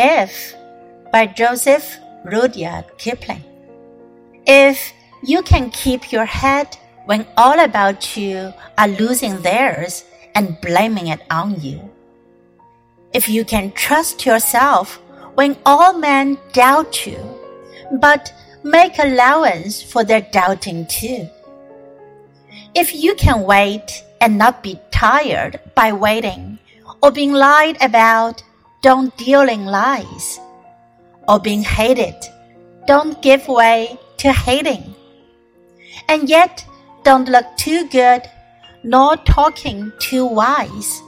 If by Joseph Rudyard Kipling. If you can keep your head when all about you are losing theirs and blaming it on you. If you can trust yourself when all men doubt you, but make allowance for their doubting too. If you can wait and not be tired by waiting, or being lied about, don't deal in lies, or being hated, don't give way to hating. And yet, don't look too good, nor talking too wise.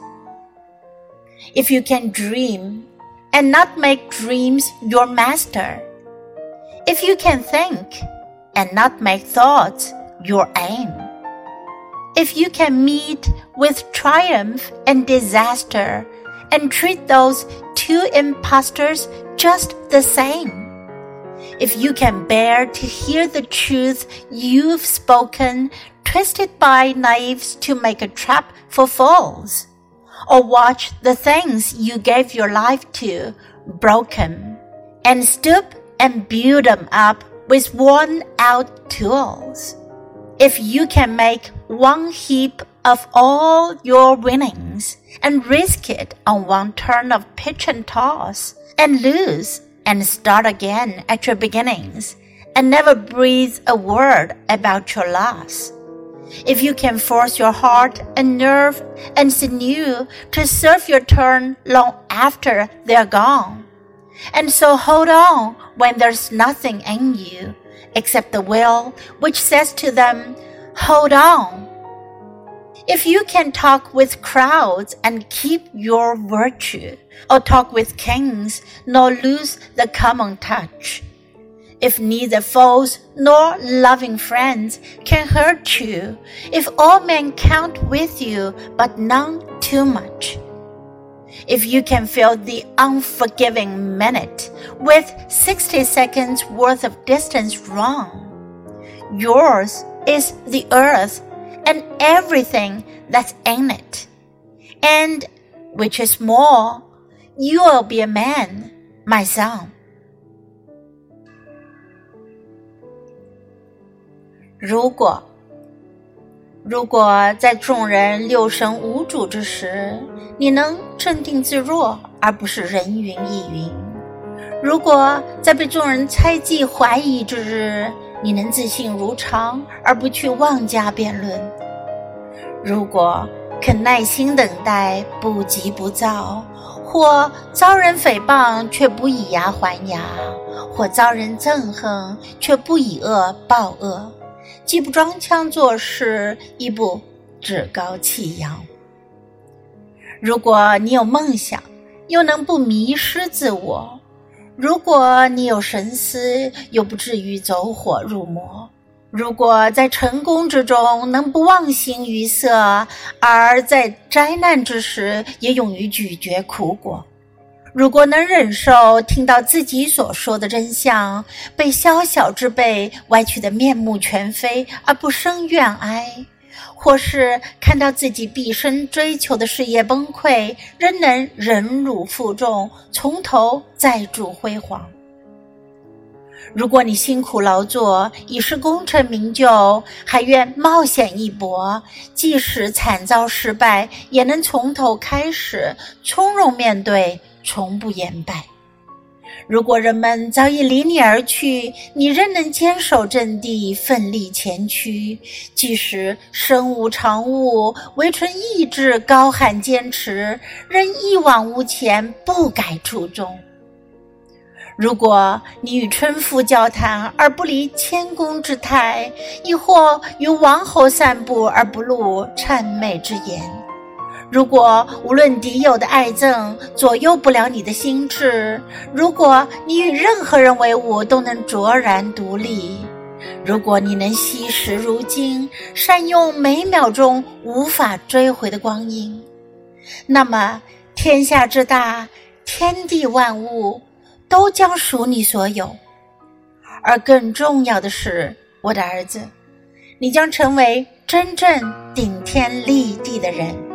If you can dream and not make dreams your master, if you can think and not make thoughts your aim, if you can meet with triumph and disaster and treat those two impostors just the same, if you can bear to hear the truth you've spoken twisted by knives to make a trap for fools, or watch the things you gave your life to broken, and stoop and build them up with worn out tools. If you can make one heap of all your winnings and risk it on one turn of pitch and toss and lose and start again at your beginnings and never breathe a word about your loss. If you can force your heart and nerve and sinew to serve your turn long after they're gone, and so hold on when there's nothing in you except the will which says to them, Hold on. If you can talk with crowds and keep your virtue, or talk with kings nor lose the common touch, if neither foes nor loving friends can hurt you, if all men count with you but none too much, if you can fill the unforgiving minute with 60 seconds worth of distance wrong, yours is the earth and everything that's in it. And which is more, you will be a man, my son. 如果，如果在众人六神无主之时，你能镇定自若，而不是人云亦云；如果在被众人猜忌怀疑之日， 你能自信如常，而不去妄加辩论；如果肯耐心等待，不急不躁，或遭人诽谤却不以牙还牙，或遭人憎恨却不以恶报恶。既不装腔作势，亦不趾高气扬。如果你有梦想，又能不迷失自我；如果你有神思，又不至于走火入魔；如果在成功之中能不忘形于色，而在灾难之时也勇于咀嚼苦果。如果能忍受听到自己所说的真相被宵小之辈歪曲的面目全非而不生怨哀，或是看到自己毕生追求的事业崩溃，仍能忍辱负重，从头再铸辉煌。如果你辛苦劳作已是功成名就，还愿冒险一搏，即使惨遭失败，也能从头开始，从容面对。从不言败。如果人们早已离你而去，你仍能坚守阵地，奋力前驱。即使身无长物，唯存意志，高喊坚持，仍一往无前，不改初衷。如果你与春夫交谈而不离谦恭之态，亦或与王侯散步而不露谄媚之言。如果无论敌友的爱憎左右不了你的心智，如果你与任何人为伍都能卓然独立，如果你能惜时如金，善用每秒钟无法追回的光阴，那么天下之大，天地万物都将属你所有。而更重要的是，我的儿子，你将成为真正顶天立地的人。